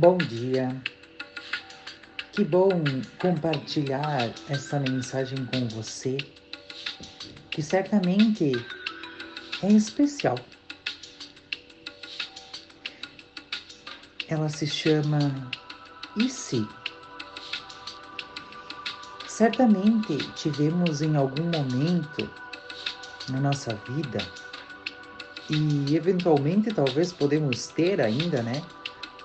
Bom dia. Que bom compartilhar essa mensagem com você, que certamente é especial. Ela se chama E se? Certamente tivemos em algum momento na nossa vida e eventualmente talvez podemos ter ainda, né?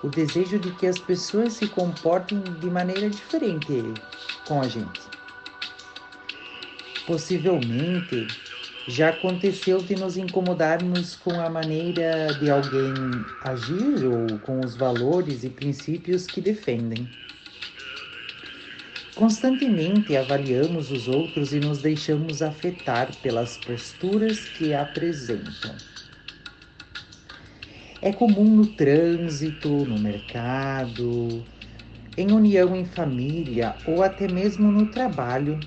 O desejo de que as pessoas se comportem de maneira diferente com a gente. Possivelmente já aconteceu de nos incomodarmos com a maneira de alguém agir ou com os valores e princípios que defendem. Constantemente avaliamos os outros e nos deixamos afetar pelas posturas que apresentam. É comum no trânsito, no mercado, em união em família ou até mesmo no trabalho,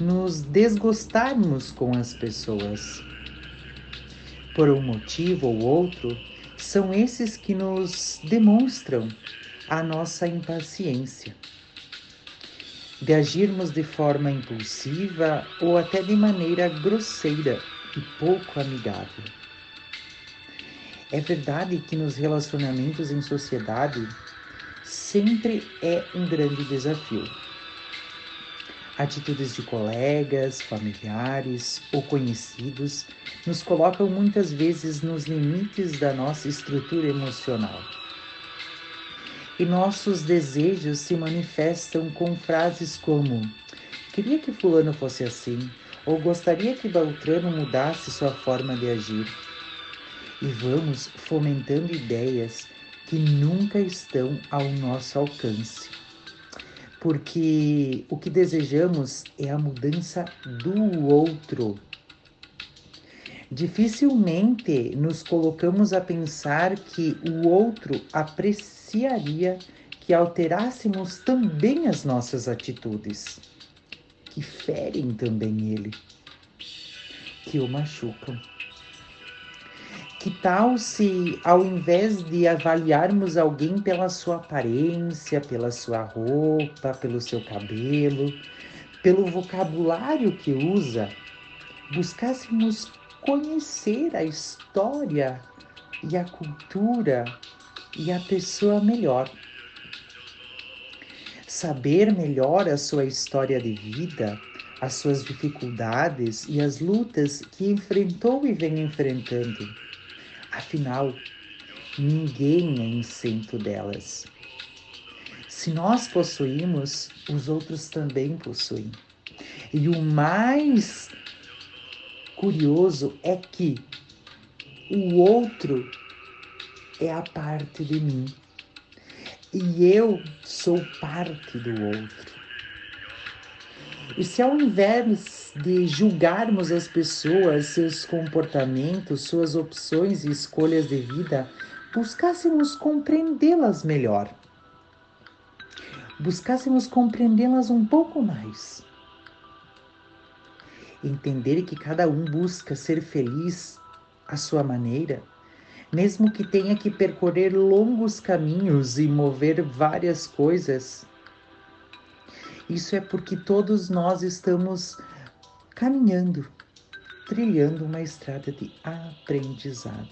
nos desgostarmos com as pessoas. Por um motivo ou outro, são esses que nos demonstram a nossa impaciência. De agirmos de forma impulsiva ou até de maneira grosseira e pouco amigável. É verdade que nos relacionamentos em sociedade sempre é um grande desafio. Atitudes de colegas, familiares ou conhecidos nos colocam muitas vezes nos limites da nossa estrutura emocional. E nossos desejos se manifestam com frases como: queria que Fulano fosse assim, ou gostaria que Beltrano mudasse sua forma de agir e vamos fomentando ideias que nunca estão ao nosso alcance. Porque o que desejamos é a mudança do outro. Dificilmente nos colocamos a pensar que o outro apreciaria que alterássemos também as nossas atitudes, que ferem também ele, que o machucam. Que tal se, ao invés de avaliarmos alguém pela sua aparência, pela sua roupa, pelo seu cabelo, pelo vocabulário que usa, buscássemos conhecer a história e a cultura e a pessoa melhor? Saber melhor a sua história de vida, as suas dificuldades e as lutas que enfrentou e vem enfrentando Afinal, ninguém é isento delas. Se nós possuímos, os outros também possuem. E o mais curioso é que o outro é a parte de mim. E eu sou parte do outro. E se ao invés de julgarmos as pessoas, seus comportamentos, suas opções e escolhas de vida, buscássemos compreendê-las melhor, buscássemos compreendê-las um pouco mais. Entender que cada um busca ser feliz à sua maneira, mesmo que tenha que percorrer longos caminhos e mover várias coisas isso é porque todos nós estamos caminhando, trilhando uma estrada de aprendizado.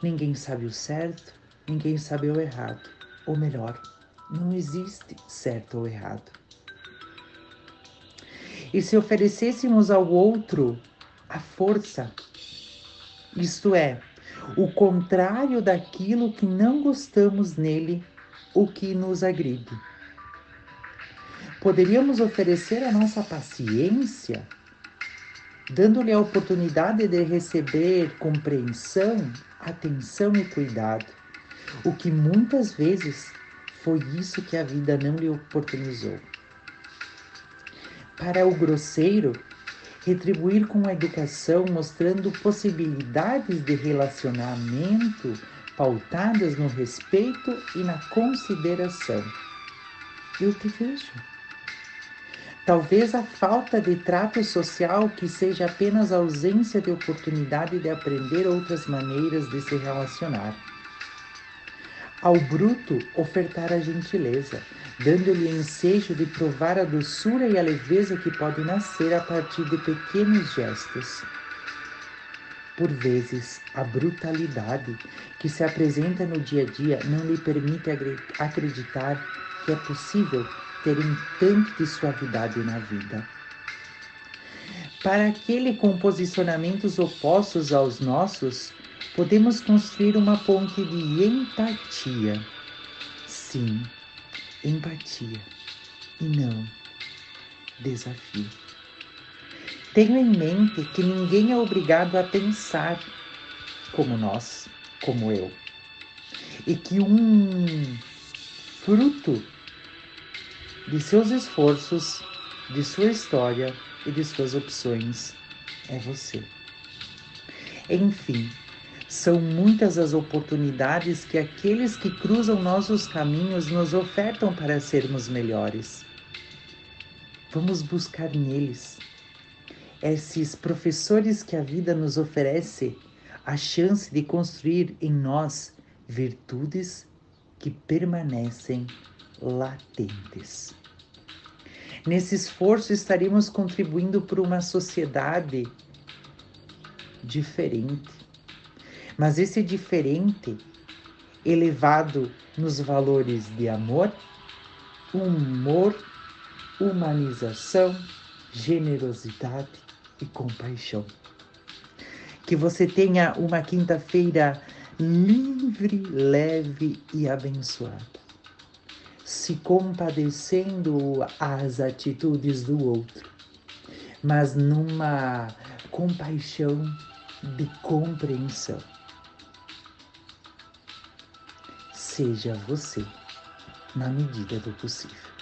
Ninguém sabe o certo, ninguém sabe o errado. Ou melhor, não existe certo ou errado. E se oferecêssemos ao outro a força, isto é, o contrário daquilo que não gostamos nele, o que nos agride Poderíamos oferecer a nossa paciência, dando-lhe a oportunidade de receber compreensão, atenção e cuidado, o que muitas vezes foi isso que a vida não lhe oportunizou. Para o grosseiro, retribuir com a educação, mostrando possibilidades de relacionamento pautadas no respeito e na consideração. Eu te vejo. Talvez a falta de trato social que seja apenas a ausência de oportunidade de aprender outras maneiras de se relacionar. Ao bruto, ofertar a gentileza, dando-lhe ensejo de provar a doçura e a leveza que pode nascer a partir de pequenos gestos. Por vezes, a brutalidade que se apresenta no dia a dia não lhe permite acreditar que é possível ter um tanto de suavidade na vida. Para aquele com posicionamentos opostos aos nossos, podemos construir uma ponte de empatia. Sim, empatia. E não desafio. Tenha em mente que ninguém é obrigado a pensar como nós, como eu. E que um fruto de seus esforços, de sua história e de suas opções é você. Enfim, são muitas as oportunidades que aqueles que cruzam nossos caminhos nos ofertam para sermos melhores. Vamos buscar neles esses professores que a vida nos oferece a chance de construir em nós virtudes que permanecem latentes. Nesse esforço estaremos contribuindo para uma sociedade diferente. Mas esse diferente elevado nos valores de amor, humor, humanização, generosidade e compaixão. Que você tenha uma quinta-feira livre, leve e abençoada se compadecendo às atitudes do outro, mas numa compaixão de compreensão. Seja você na medida do possível.